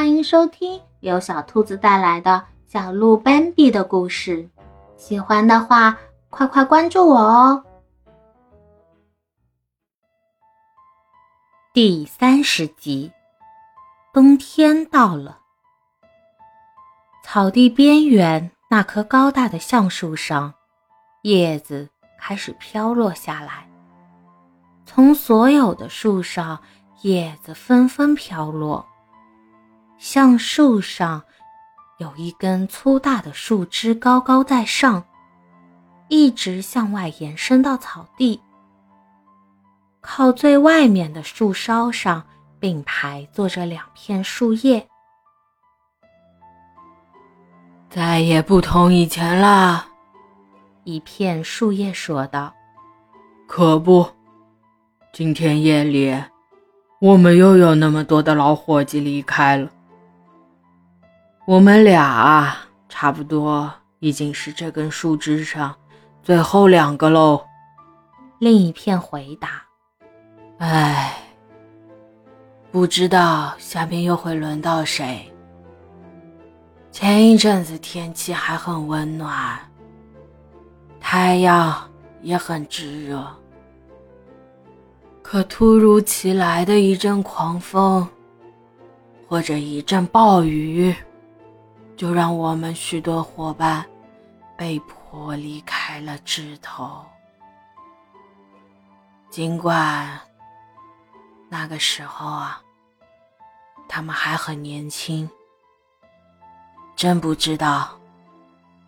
欢迎收听由小兔子带来的小鹿斑比的故事。喜欢的话，快快关注我哦！第三十集，冬天到了。草地边缘那棵高大的橡树上，叶子开始飘落下来。从所有的树上，叶子纷纷飘落。橡树上有一根粗大的树枝高高在上，一直向外延伸到草地。靠最外面的树梢上并排坐着两片树叶。再也不同以前了，一片树叶说道：“可不，今天夜里，我们又有那么多的老伙计离开了。”我们俩啊，差不多已经是这根树枝上最后两个喽。另一片回答：“唉，不知道下面又会轮到谁。前一阵子天气还很温暖，太阳也很炙热，可突如其来的一阵狂风，或者一阵暴雨。”就让我们许多伙伴被迫离开了枝头。尽管那个时候啊，他们还很年轻，真不知道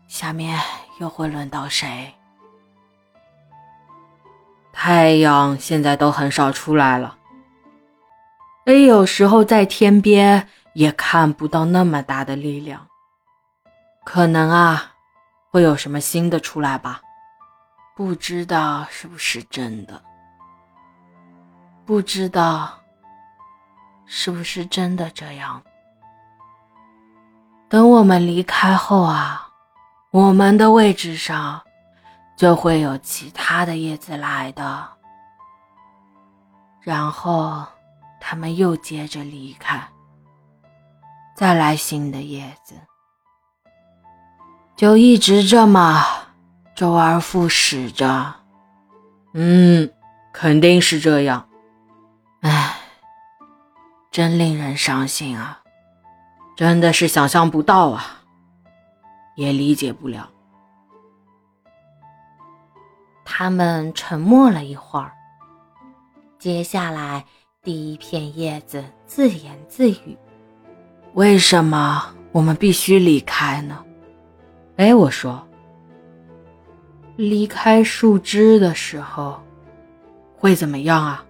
下面又会轮到谁。太阳现在都很少出来了，而有时候在天边也看不到那么大的力量。可能啊，会有什么新的出来吧？不知道是不是真的？不知道是不是真的这样？等我们离开后啊，我们的位置上就会有其他的叶子来的，然后他们又接着离开，再来新的叶子。就一直这么周而复始着，嗯，肯定是这样。唉，真令人伤心啊！真的是想象不到啊，也理解不了。他们沉默了一会儿，接下来第一片叶子自言自语：“为什么我们必须离开呢？”哎，我说，离开树枝的时候会怎么样啊？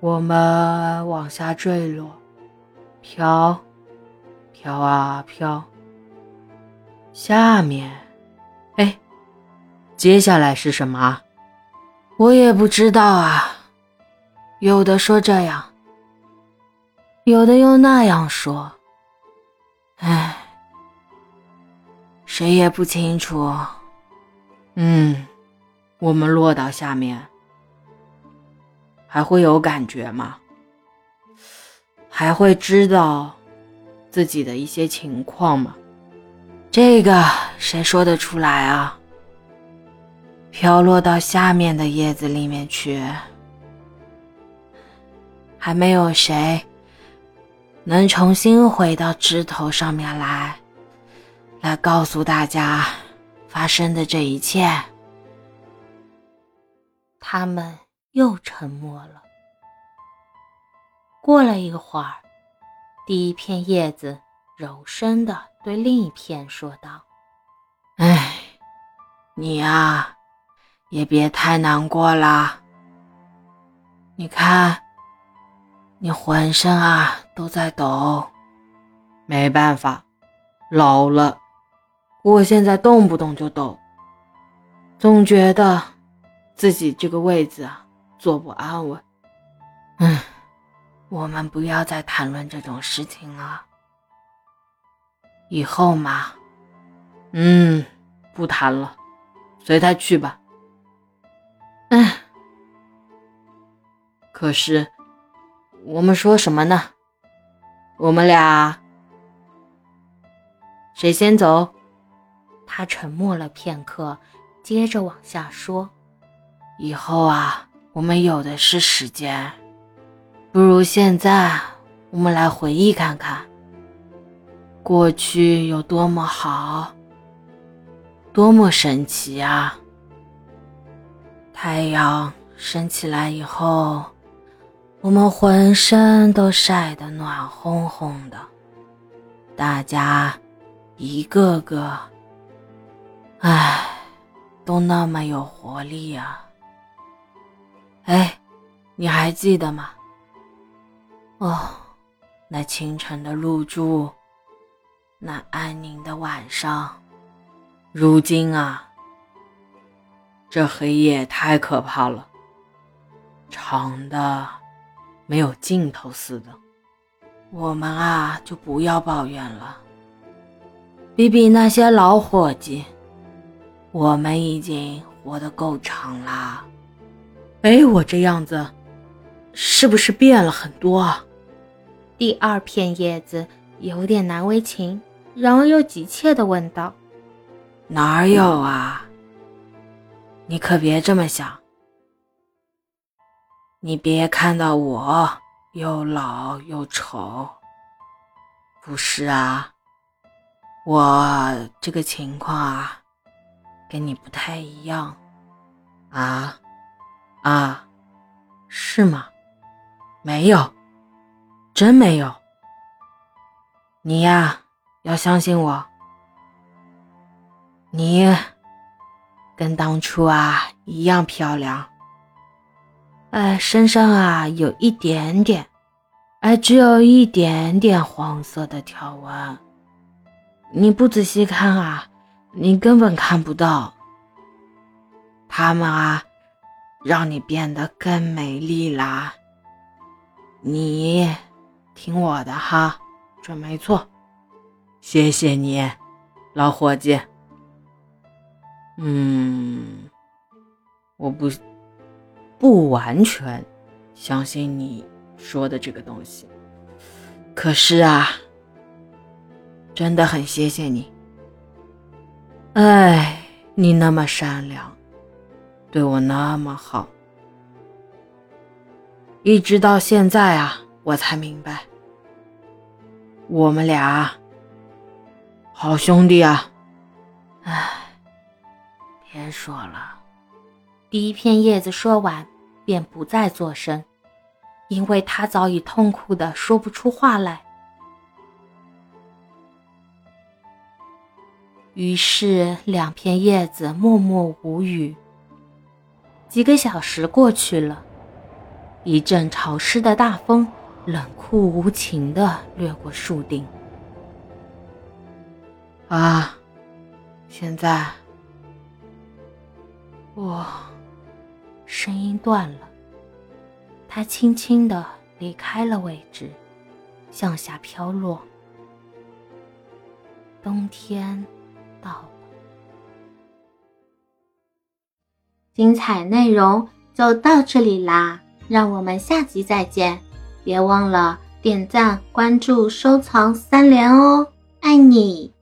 我们往下坠落，飘，飘啊飘。下面，哎，接下来是什么？我也不知道啊。有的说这样，有的又那样说。哎。谁也不清楚。嗯，我们落到下面还会有感觉吗？还会知道自己的一些情况吗？这个谁说得出来啊？飘落到下面的叶子里面去，还没有谁能重新回到枝头上面来。来告诉大家发生的这一切。他们又沉默了。过了一会儿，第一片叶子柔声的对另一片说道：“哎，你呀，也别太难过了。你看，你浑身啊都在抖。没办法，老了。”我现在动不动就抖，总觉得自己这个位子啊坐不安稳。嗯，我们不要再谈论这种事情了。以后嘛，嗯，不谈了，随他去吧。嗯，可是我们说什么呢？我们俩谁先走？他沉默了片刻，接着往下说：“以后啊，我们有的是时间，不如现在我们来回忆看看，过去有多么好，多么神奇啊！太阳升起来以后，我们浑身都晒得暖烘烘的，大家一个个。”唉，都那么有活力啊！哎，你还记得吗？哦，那清晨的露珠，那安宁的晚上，如今啊，这黑夜太可怕了，长的没有尽头似的。我们啊，就不要抱怨了，比比那些老伙计。我们已经活得够长了，哎，我这样子是不是变了很多？第二片叶子有点难为情，然后又急切地问道：“哪有啊？你可别这么想，你别看到我又老又丑，不是啊，我这个情况啊。”跟你不太一样，啊，啊，是吗？没有，真没有。你呀，要相信我。你跟当初啊一样漂亮，哎，身上啊有一点点，哎，只有一点点黄色的条纹。你不仔细看啊。你根本看不到，他们啊，让你变得更美丽啦。你听我的哈，准没错。谢谢你，老伙计。嗯，我不不完全相信你说的这个东西，可是啊，真的很谢谢你。哎，你那么善良，对我那么好，一直到现在啊，我才明白，我们俩好兄弟啊！哎，别说了。第一片叶子说完，便不再作声，因为他早已痛苦的说不出话来。于是，两片叶子默默无语。几个小时过去了，一阵潮湿的大风冷酷无情地掠过树顶。啊，现在，我声音断了。他轻轻地离开了位置，向下飘落。冬天。好了，精彩内容就到这里啦，让我们下集再见！别忘了点赞、关注、收藏三连哦，爱你！